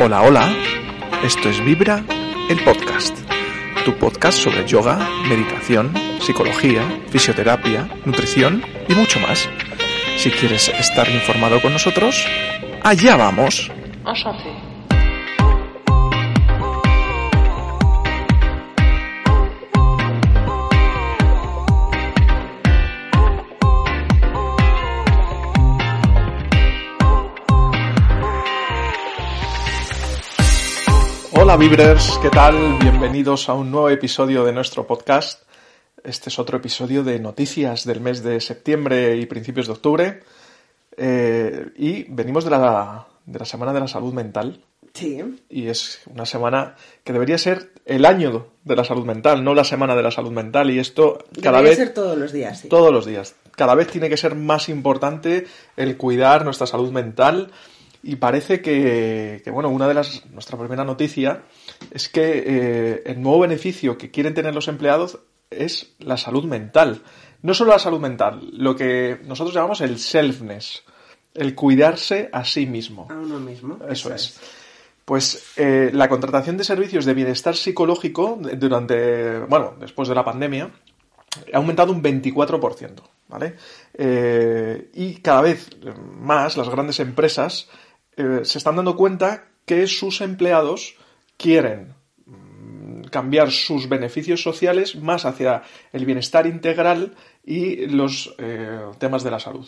Hola, hola. Esto es Vibra, el podcast. Tu podcast sobre yoga, meditación, psicología, fisioterapia, nutrición y mucho más. Si quieres estar informado con nosotros, allá vamos. Hola Vibrers, ¿qué tal? Bienvenidos a un nuevo episodio de nuestro podcast. Este es otro episodio de noticias del mes de septiembre y principios de octubre. Eh, y venimos de la, de la Semana de la Salud Mental. Sí. Y es una semana que debería ser el año de la salud mental, no la Semana de la Salud Mental. Y esto cada Debería vez... ser todos los días, sí. Todos los días. Cada vez tiene que ser más importante el cuidar nuestra salud mental y parece que, que, bueno, una de las, nuestra primera noticia es que eh, el nuevo beneficio que quieren tener los empleados es la salud mental. No solo la salud mental, lo que nosotros llamamos el selfness, el cuidarse a sí mismo. A uno mismo. Eso es. Pues eh, la contratación de servicios de bienestar psicológico durante, bueno, después de la pandemia, ha aumentado un 24%, ¿vale? Eh, y cada vez más las grandes empresas eh, se están dando cuenta que sus empleados quieren mm, cambiar sus beneficios sociales más hacia el bienestar integral y los eh, temas de la salud.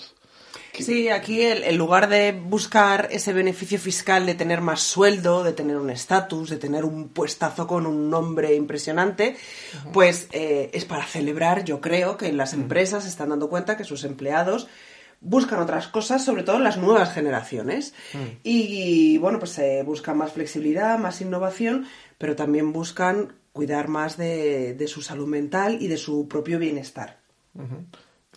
Sí, aquí el- en lugar de buscar ese beneficio fiscal de tener más sueldo, de tener un estatus, de tener un puestazo con un nombre impresionante, pues eh, es para celebrar, yo creo, que las empresas se están dando cuenta que sus empleados buscan otras cosas, sobre todo las nuevas generaciones. Y bueno, pues eh, buscan más flexibilidad, más innovación, pero también buscan cuidar más de, de su salud mental y de su propio bienestar.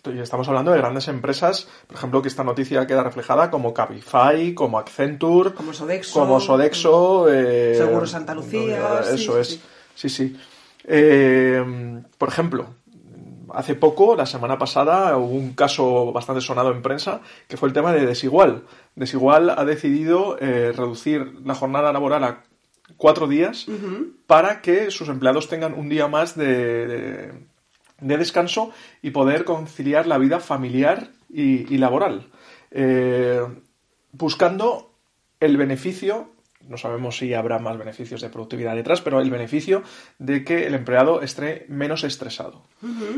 Y estamos hablando de grandes empresas, por ejemplo, que esta noticia queda reflejada como Cabify, como Accenture, Como Sodexo. como Sodexo, eh, Seguro Santa Lucía, sí, Eso es, sí. sí, sí. Eh, por ejemplo, hace poco, la semana pasada, hubo un caso bastante sonado en prensa, que fue el tema de Desigual. Desigual ha decidido eh, reducir la jornada laboral a cuatro días para que sus empleados tengan un día más de, de- de descanso y poder conciliar la vida familiar y, y laboral. Eh, buscando el beneficio, no sabemos si habrá más beneficios de productividad detrás, pero el beneficio de que el empleado esté menos estresado.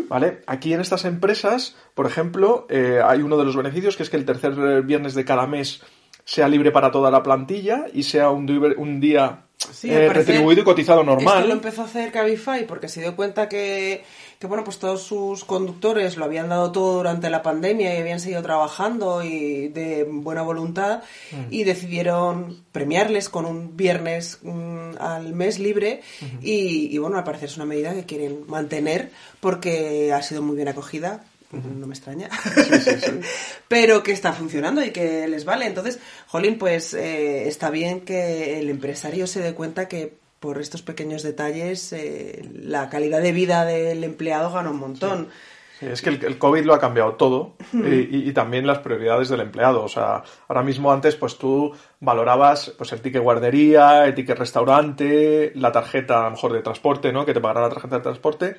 ¿Vale? Aquí en estas empresas, por ejemplo, eh, hay uno de los beneficios que es que el tercer viernes de cada mes sea libre para toda la plantilla y sea un, un día Sí, eh, retribuido y cotizado normal. Esto lo empezó a hacer Cabify porque se dio cuenta que, que, bueno, pues todos sus conductores lo habían dado todo durante la pandemia y habían seguido trabajando y de buena voluntad Mm. y decidieron premiarles con un viernes mm, al mes libre y, y, bueno, al parecer es una medida que quieren mantener porque ha sido muy bien acogida. No me extraña. Pero que está funcionando y que les vale. Entonces, Jolín, pues eh, está bien que el empresario se dé cuenta que por estos pequeños detalles eh, la calidad de vida del empleado gana un montón. Sí, es que el, el COVID lo ha cambiado todo y, y también las prioridades del empleado. O sea, ahora mismo antes pues tú valorabas pues el ticket guardería, el ticket restaurante, la tarjeta a lo mejor de transporte, ¿no? Que te pagará la tarjeta de transporte.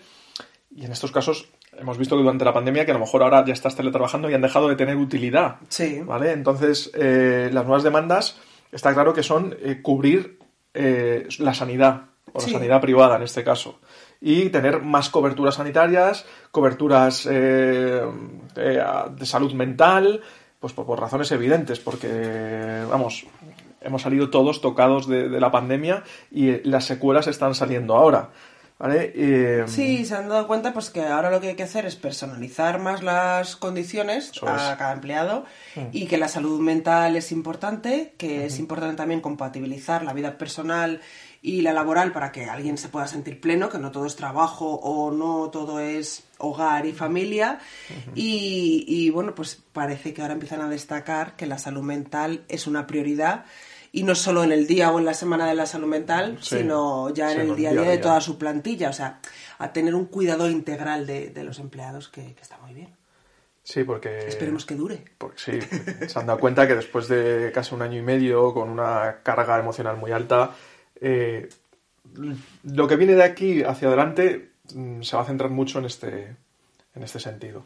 Y en estos casos hemos visto que durante la pandemia que a lo mejor ahora ya estás teletrabajando y han dejado de tener utilidad. Sí. ¿Vale? Entonces, eh, las nuevas demandas está claro que son eh, cubrir eh, la sanidad, o la sanidad privada en este caso, y tener más coberturas sanitarias, coberturas eh, de salud mental, pues por, por razones evidentes, porque, vamos, hemos salido todos tocados de, de la pandemia y las secuelas están saliendo ahora. ¿Vale? Eh, Sí, se han dado cuenta pues que ahora lo que hay que hacer es personalizar más las condiciones a. Mm. cada empleado y que la salud mental es importante, que es importante también compatibilizar la vida personal y la laboral para que alguien se pueda sentir pleno, que no todo es trabajo o no todo es hogar y familia. y, y, bueno, pues parece que ahora empiezan a destacar que la salud mental es una prioridad. Y no solo en el día o en la semana de la salud mental, Sí. sino ya en el día a día de toda su plantilla. O sea, a tener un cuidado integral de, de los empleados que, que está muy bien. sí, porque... Esperemos que dure. Porque sí, se han dado cuenta que después de casi un año y medio, con una carga emocional muy alta, eh, lo que viene de aquí hacia adelante mm, se va a centrar mucho en este, en este sentido.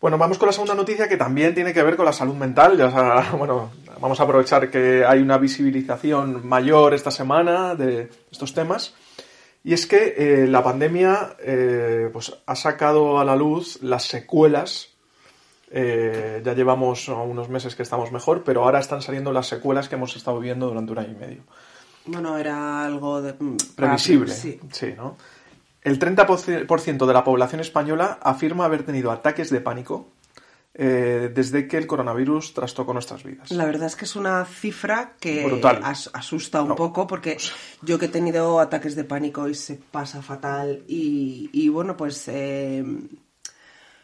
Bueno, vamos con la segunda noticia que también tiene que ver con la salud mental. Ya, bueno, vamos a aprovechar que hay una visibilización mayor esta semana de estos temas. Y es que eh, la pandemia eh, pues, ha sacado a la luz las secuelas. eh, ya llevamos unos meses que estamos mejor, pero ahora están saliendo las secuelas que hemos estado viviendo durante un año y medio. Bueno, era algo de... mm, Previsible. Sí. Sí, ¿no? El 30% de la población española afirma haber tenido ataques de pánico eh, desde que el coronavirus trastocó nuestras vidas. La verdad es que es una cifra que Brutal. as- asusta un No. poco porque yo que he tenido ataques de pánico y se pasa fatal y, y bueno, pues eh,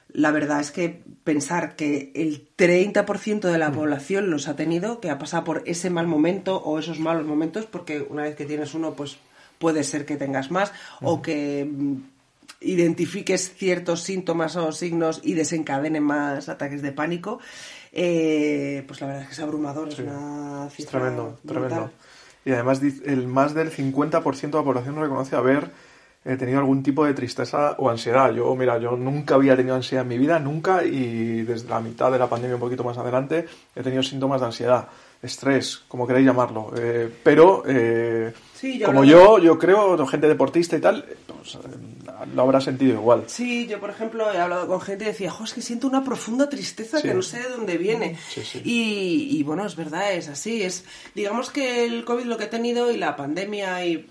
la verdad es que pensar que el 30% de la población los ha tenido, que ha pasado por ese mal momento o esos malos momentos, porque una vez que tienes uno, pues puede ser que tengas más o que mm, identifiques ciertos síntomas o signos y desencadenen más ataques de pánico, eh, pues la verdad es que es abrumador, es una Es cifra tremendo, brutal. tremendo. Y además el más del 50% de la población reconoce haber eh, tenido algún tipo de tristeza o ansiedad. Yo, mira, yo nunca había tenido ansiedad en mi vida, nunca, y desde la mitad de la pandemia, un poquito más adelante, he tenido síntomas de ansiedad, estrés, como queréis llamarlo. Eh, pero, eh, Sí, yo como yo, yo creo, gente deportista y tal, pues, eh, lo habrá sentido igual. Sí, yo por ejemplo he hablado con gente y decía, jo, es que siento una profunda tristeza Sí. que no sé de dónde viene. Sí, sí. Y, y, bueno, es verdad, es así. Es, digamos que el COVID lo que ha tenido y la pandemia y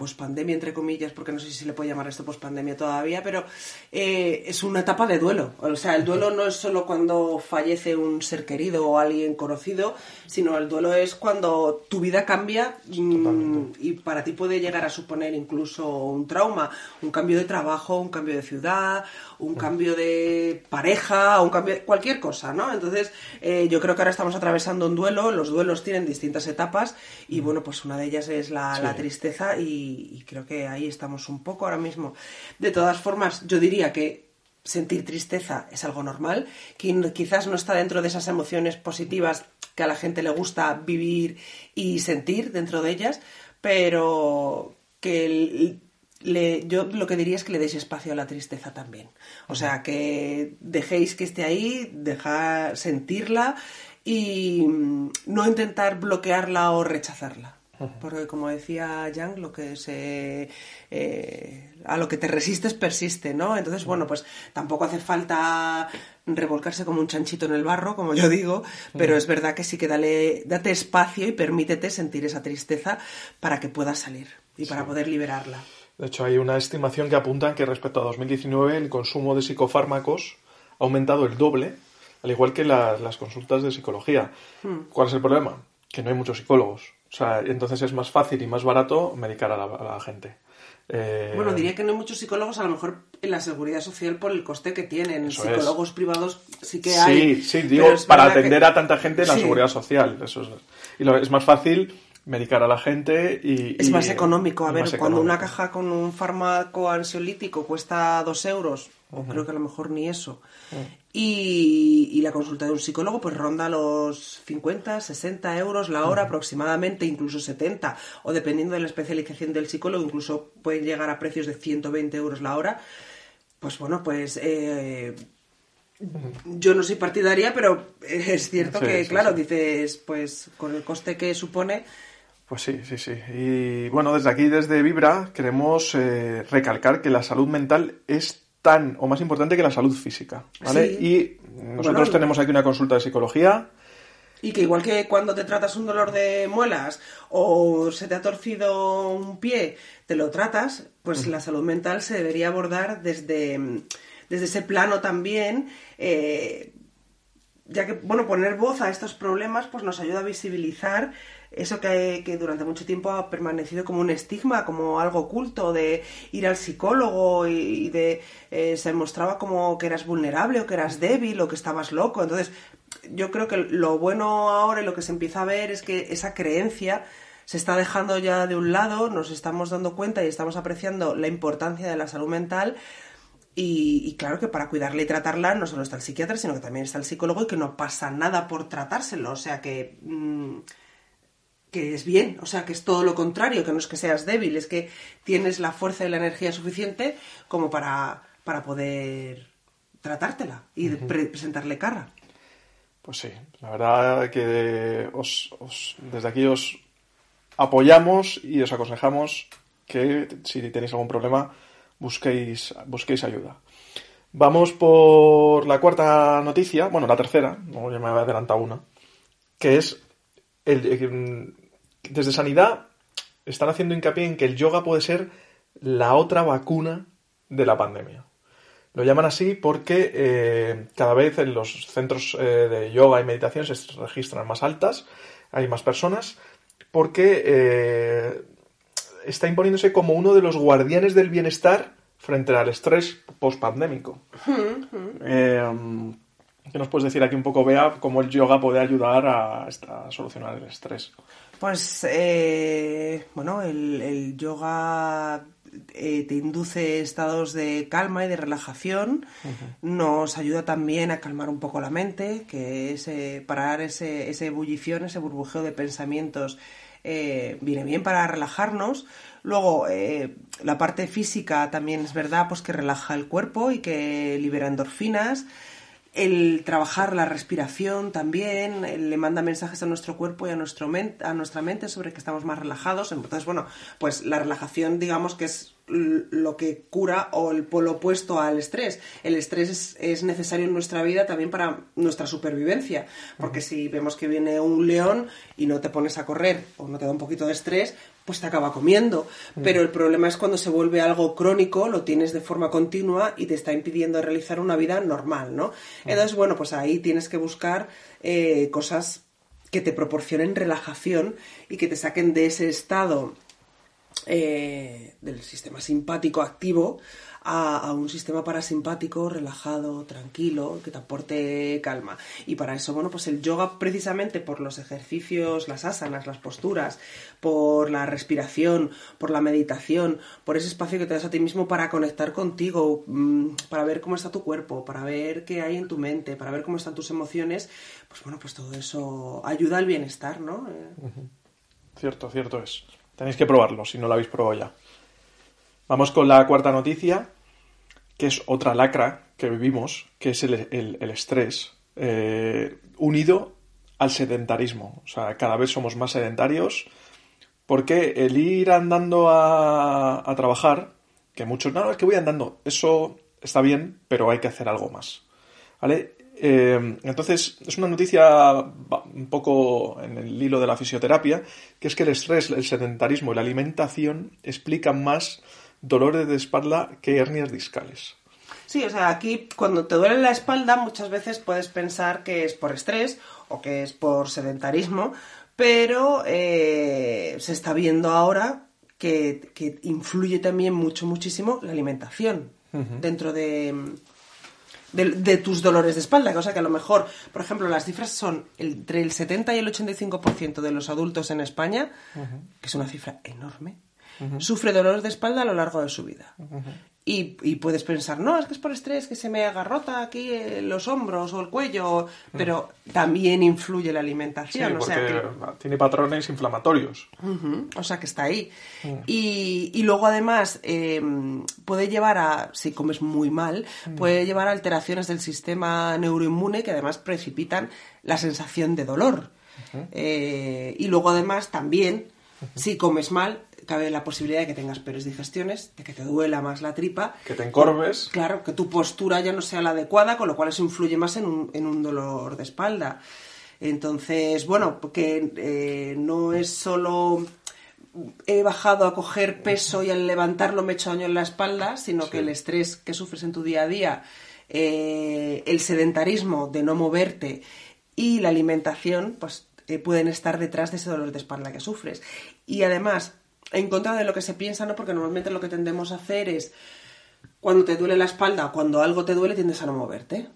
pospandemia entre comillas, porque no sé si se le puede llamar esto pospandemia todavía, pero eh, es una etapa de duelo. O sea, el duelo no es solo cuando fallece un ser querido o alguien conocido, sino el duelo es cuando tu vida cambia mm, y para ti puede llegar a suponer incluso un trauma, un cambio de trabajo, un cambio de ciudad, un cambio de pareja, un cambio de cualquier cosa, ¿no? Entonces, eh, yo creo que ahora estamos atravesando un duelo, los duelos tienen distintas etapas y bueno, pues una de ellas es la, la tristeza y, y creo que ahí estamos un poco ahora mismo. De todas formas, yo diría que sentir tristeza es algo normal, que quizás no está dentro de esas emociones positivas que a la gente le gusta vivir y sentir dentro de ellas, pero que le- yo lo que diría es que le deis espacio a la tristeza también. O sea, que dejéis que esté ahí, dejar sentirla y mm, no intentar bloquearla o rechazarla. Porque como decía Yang, lo que se eh, a lo que te resistes persiste, ¿no? Entonces, bueno, pues tampoco hace falta revolcarse como un chanchito en el barro, como yo digo, pero es verdad que sí que dale, date espacio y permítete sentir esa tristeza para que puedas salir y para poder liberarla. De hecho, hay una estimación que apunta que respecto a 2019 el consumo de psicofármacos ha aumentado el doble, al igual que la- las consultas de psicología. ¿Cuál es el problema? Que no hay muchos psicólogos. O sea, entonces es más fácil y más barato medicar a la, a la gente. Eh, Bueno, diría que no hay muchos psicólogos, a lo mejor en la seguridad social por el coste que tienen. Eso Psicólogos privados sí que hay. Sí, sí, digo, es para verdad que- atender a tanta gente en la Sí. seguridad social. Eso es, y lo- es más fácil medicar a la gente y... Es y- más económico. A ver, cuando una caja con un fármaco ansiolítico cuesta dos euros, o creo que a lo mejor ni eso, y, y la consulta de un psicólogo pues ronda los 50, 60 euros la hora aproximadamente, incluso 70, o dependiendo de la especialización del psicólogo, incluso pueden llegar a precios de 120 euros la hora. Pues bueno, pues... eh, yo no soy partidaria, pero es cierto Sí, que, sí, claro, sí. dices, pues con el coste que supone, Pues sí, sí, sí. Y bueno, desde aquí, desde Vibra, queremos eh, recalcar que la salud mental es tan o más importante que la salud física, ¿vale? Sí. Y nosotros Bueno, tenemos aquí una consulta de psicología Y que igual que cuando te tratas un dolor de muelas o se te ha torcido un pie, te lo tratas, pues la salud mental se debería abordar desde, desde ese plano también. Eh, ya que, bueno, poner voz a estos problemas pues nos ayuda a visibilizar eso que, que, durante mucho tiempo ha permanecido como un estigma, como algo oculto, de ir al psicólogo y, de eh, se mostraba como que eras vulnerable o que eras débil o que estabas loco. Entonces, yo creo que lo bueno ahora y lo que se empieza a ver es que esa creencia se está dejando ya de un lado, nos estamos dando cuenta y estamos apreciando la importancia de la salud mental. Y, claro que para cuidarla y tratarla no solo está el psiquiatra, sino que también está el psicólogo y que no pasa nada por tratárselo. O sea que mm, que es bien, o sea, que es todo lo contrario, que no es que seas débil, es que tienes la fuerza y la energía suficiente como para, para poder tratártela y presentarle cara. Pues sí, la verdad que os, desde aquí os apoyamos y os aconsejamos que si tenéis algún problema busquéis, busquéis ayuda. Vamos por la cuarta noticia, bueno, la tercera, no, ya me había adelantado una, que es el, desde Sanidad están haciendo hincapié en que el yoga puede ser la otra vacuna de la pandemia. Lo llaman así porque eh, cada vez en los centros eh, de yoga y meditación se registran más altas, hay más personas, porque eh, está imponiéndose como uno de los guardianes del bienestar frente al estrés post-pandémico. ¿Qué nos puedes decir aquí un poco, Bea, cómo el yoga puede ayudar a, a solucionar el estrés? Pues, eh, bueno, el, yoga eh, te induce estados de calma y de relajación, nos ayuda también a calmar un poco la mente, que es eh, parar ese, ese ebullición, ese burbujeo de pensamientos, viene bien para relajarnos. Luego, la parte física también es verdad, pues que relaja el cuerpo y que libera endorfinas el trabajar la respiración también le manda mensajes a nuestro cuerpo y a, nuestro a nuestra mente sobre que estamos más relajados. Entonces, bueno, pues la relajación, digamos que es lo que cura o el polo opuesto al estrés. El estrés es, necesario en nuestra vida también para nuestra supervivencia, porque si vemos que viene un león y no te pones a correr o no te da un poquito de estrés, pues te acaba comiendo. Pero el problema es cuando se vuelve algo crónico, lo tienes de forma continua y te está impidiendo realizar una vida normal, ¿no? Entonces, bueno, pues ahí tienes que buscar eh, cosas que te proporcionen relajación y que te saquen de ese estado eh, del sistema simpático activo a, un sistema parasimpático relajado, tranquilo, que te aporte calma. Y para eso, bueno, pues el yoga precisamente por los ejercicios, las asanas, las posturas, por la respiración, por la meditación, por ese espacio que te das a ti mismo para conectar contigo, mm, para ver cómo está tu cuerpo, para ver qué hay en tu mente, para ver cómo están tus emociones, pues bueno, pues todo eso ayuda al bienestar, ¿no? Cierto, cierto es. Tenéis que probarlo si no lo habéis probado ya. Vamos con la cuarta noticia, que es otra lacra que vivimos, que es el, estrés, eh, unido al sedentarismo. O sea, cada vez somos más sedentarios, porque el ir andando a, a trabajar, que muchos, no, es que voy andando, eso está bien, pero hay que hacer algo más. ¿Vale? Eh, entonces, es una noticia un poco en el hilo de la fisioterapia, que es que el estrés, el sedentarismo y la alimentación explican más dolores de espalda que hernias discales. Sí, o sea, aquí cuando te duele la espalda muchas veces puedes pensar que es por estrés o que es por sedentarismo, pero eh, se está viendo ahora que, influye también mucho, muchísimo la alimentación dentro de, de, tus dolores de espalda, cosa que a lo mejor, por ejemplo, las cifras son entre el 70 y el 85% de los adultos en España, que es una cifra enorme, sufre dolores de espalda a lo largo de su vida. Y, puedes pensar, no, es que es por estrés que se me agarrota aquí los hombros o el cuello, pero también influye la alimentación. o sea que... tiene patrones inflamatorios. O sea que está ahí. Mm. Y, luego además em, puede llevar a, si comes muy mal, mm. puede llevar a alteraciones del sistema neuroinmune que además precipitan la sensación de dolor. Eh, y luego además también, si comes mal, cabe la posibilidad de que tengas peores digestiones, de que te duela más la tripa. Que te encorves. Claro, que tu postura ya no sea la adecuada, con lo cual eso influye más en un, en un dolor de espalda. Entonces, bueno, porque eh, no es solo he bajado a coger peso y al levantarlo me he hecho daño en la espalda, sino que el estrés que sufres en tu día a día, eh, el sedentarismo de no moverte y la alimentación, pues eh, pueden estar detrás de ese dolor de espalda que sufres. Y además, en contra de lo que se piensa, ¿no? Porque normalmente lo que tendemos a hacer es, cuando te duele la espalda cuando algo te duele, tiendes a no moverte.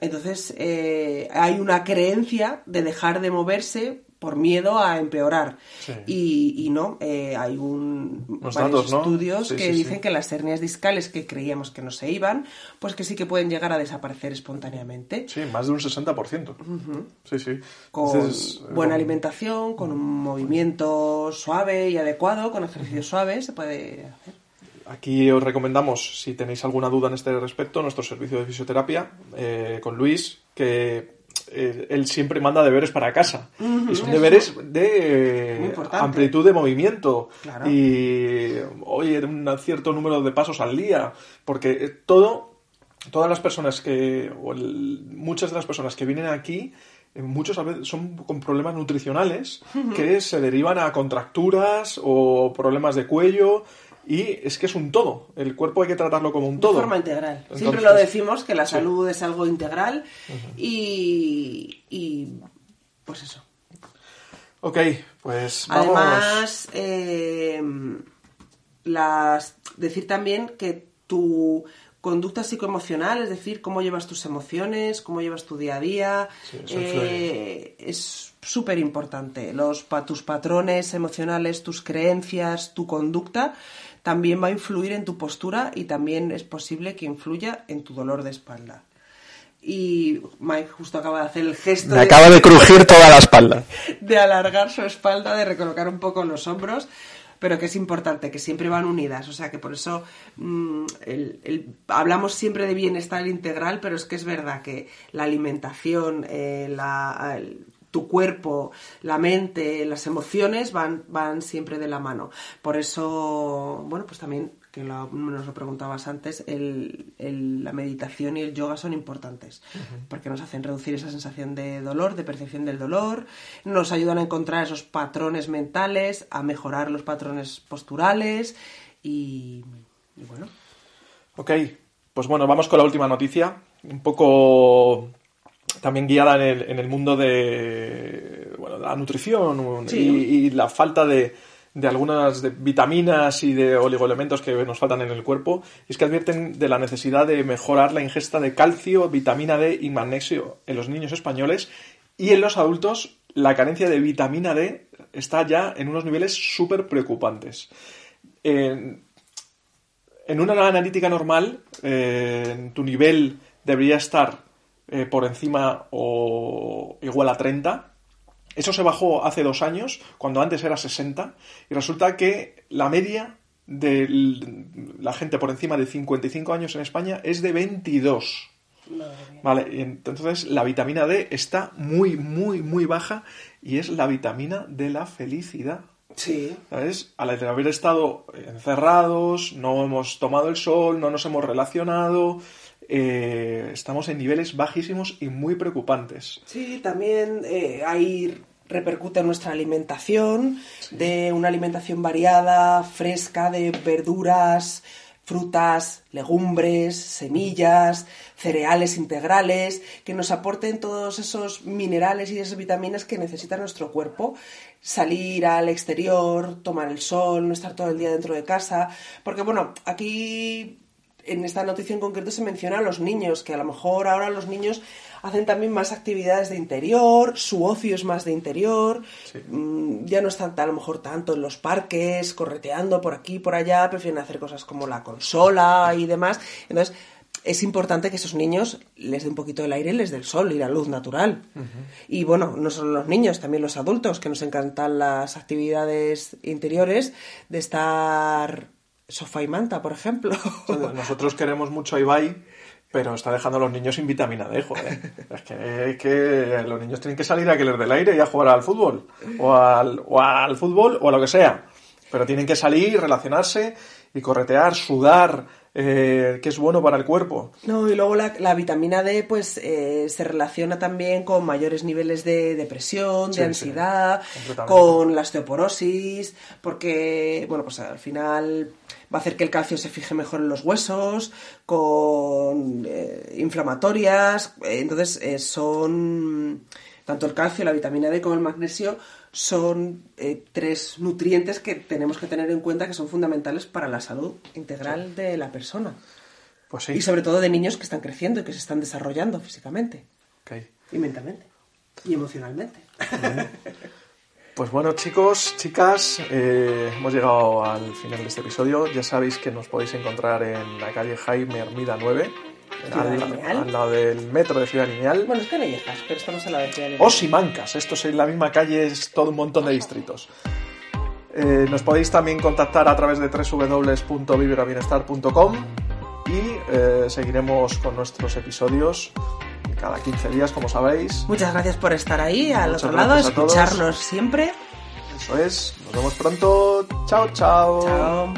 Entonces, eh, hay una creencia de dejar de moverse por miedo a empeorar. Y, no, eh, hay un, varios estudios que dicen que las hernias discales que creíamos que no se iban, pues que sí que pueden llegar a desaparecer espontáneamente. Sí, más de un 60%. Sí, sí. Con eh, buena alimentación, con un movimiento suave y adecuado, con ejercicios suaves, se puede hacer. Aquí os recomendamos, si tenéis alguna duda en este respecto, nuestro servicio de fisioterapia eh, con Luis, que eh, él siempre manda deberes para casa. y son deberes de amplitud de movimiento. Y oye, un cierto número de pasos al día. Porque todo, todas las personas que, muchas de las personas que vienen aquí, eh, muchos a veces son con problemas nutricionales que se derivan a contracturas o problemas de cuello y es que es un todo. El cuerpo hay que tratarlo como un todo. De forma integral. Siempre lo decimos, que la salud es algo integral y, y, pues eso. Ok, pues vamos. Además, eh, las, decir también que tu conducta psicoemocional, es decir, cómo llevas tus emociones, cómo llevas tu día a día, eh, es súper importante. Los, tus patrones emocionales, tus creencias, tu conducta también va a influir en tu postura y también es posible que influya en tu dolor de espalda. Y Mike justo acaba de hacer el gesto. Me acaba de crujir toda la espalda. De alargar su espalda, de recolocar un poco los hombros, pero que es importante, que siempre van unidas. O sea que por eso mm, hablamos siempre de bienestar integral, pero es que es verdad que la alimentación, eh, la, tu cuerpo, la mente, las emociones van, van siempre de la mano. Por eso, bueno, pues también, que nos lo preguntabas antes, la meditación y el yoga son importantes, porque nos hacen reducir esa sensación de dolor, de percepción del dolor, nos ayudan a encontrar esos patrones mentales, a mejorar los patrones posturales y, y bueno. Ok, pues bueno, vamos con la última noticia, un poco también guiada en el, mundo de, la nutrición y, la falta de, algunas vitaminas y de oligoelementos que nos faltan en el cuerpo, y es que advierten de la necesidad de mejorar la ingesta de calcio, vitamina D y magnesio en los niños españoles y en los adultos la carencia de vitamina D está ya en unos niveles súper preocupantes. En, una analítica normal, eh, tu nivel debería estar eh, por encima o igual a 30. Eso se bajó hace dos años, cuando antes era 60, y resulta que la media de la gente por encima de 55 años en España es de 22. Vale, entonces la vitamina D está muy, muy, muy baja y es la vitamina de la felicidad. Sí. ¿Sabes? Al haber estado encerrados, no hemos tomado el sol, no nos hemos relacionado, eh, estamos en niveles bajísimos y muy preocupantes. Sí, también eh, ahí repercute en nuestra alimentación, de una alimentación variada, fresca, de verduras, frutas, legumbres, semillas, cereales integrales, que nos aporten todos esos minerales y esas vitaminas que necesita nuestro cuerpo. Salir al exterior, tomar el sol, no estar todo el día dentro de casa, porque bueno, aquí en esta noticia en concreto se menciona a los niños, que a lo mejor ahora los niños hacen también más actividades de interior, su ocio es más de interior, mm, ya no están a lo mejor tanto en los parques, correteando por aquí, por allá, prefieren hacer cosas como la consola y demás. Entonces, es importante que esos niños les dé un poquito del aire, les dé el sol y la luz natural. Y bueno, no solo los niños, también los adultos, que nos encantan las actividades interiores, de estar sofá y manta, por ejemplo. Nosotros queremos mucho a Ibai, pero está dejando a los niños sin vitamina D, joder. Es que, los niños tienen que salir a que les dé el aire y a jugar al fútbol. O al, o al fútbol o a lo que sea. Pero tienen que salir, relacionarse y corretear, sudar, eh, que es bueno para el cuerpo. No, y luego la, la vitamina D pues eh, se relaciona también con mayores niveles de depresión, Sí, de ansiedad, con la osteoporosis, porque, bueno, pues al final va a hacer que el calcio se fije mejor en los huesos, con eh, inflamatorias, entonces eh, son tanto el calcio, la vitamina D como el magnesio son eh, tres nutrientes que tenemos que tener en cuenta que son fundamentales para la salud integral de la persona. Pues sí. Y sobre todo de niños que están creciendo y que se están desarrollando físicamente y mentalmente y emocionalmente. Pues bueno, chicos, chicas, eh, hemos llegado al final de este episodio. Ya sabéis que nos podéis encontrar en la calle Jaime Hermida 9, Ciudad al, Lineal. al lado del metro de Ciudad Lineal. Bueno, es que no llegas, pero estamos en la de O Simancas, esto es en la misma calle, es todo un montón de distritos. Eh, nos podéis también contactar a través de www.vivirabienestar.com y eh, seguiremos con nuestros episodios cada 15 días, como sabéis. Muchas gracias por estar ahí al Muchas otro lado, escucharnos siempre. Eso es, nos vemos pronto. Chao, chao. Chao.